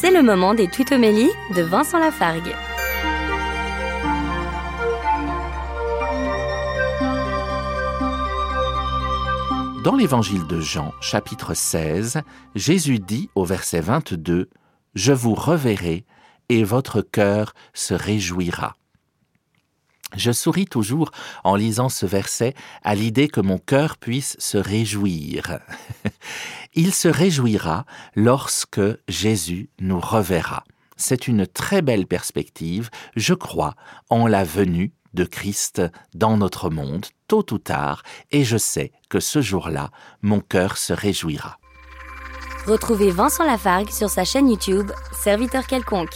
C'est le moment des tutomélies de Vincent Lafargue. Dans l'évangile de Jean, chapitre 16, Jésus dit au verset 22, Je vous reverrai et votre cœur se réjouira. Je souris toujours en lisant ce verset à l'idée que mon cœur puisse se réjouir. Il se réjouira lorsque Jésus nous reverra. C'est une très belle perspective, je crois, en la venue de Christ dans notre monde, tôt ou tard, et je sais que ce jour-là, mon cœur se réjouira. Retrouvez Vincent Lafargue sur sa chaîne YouTube, Serviteur quelconque.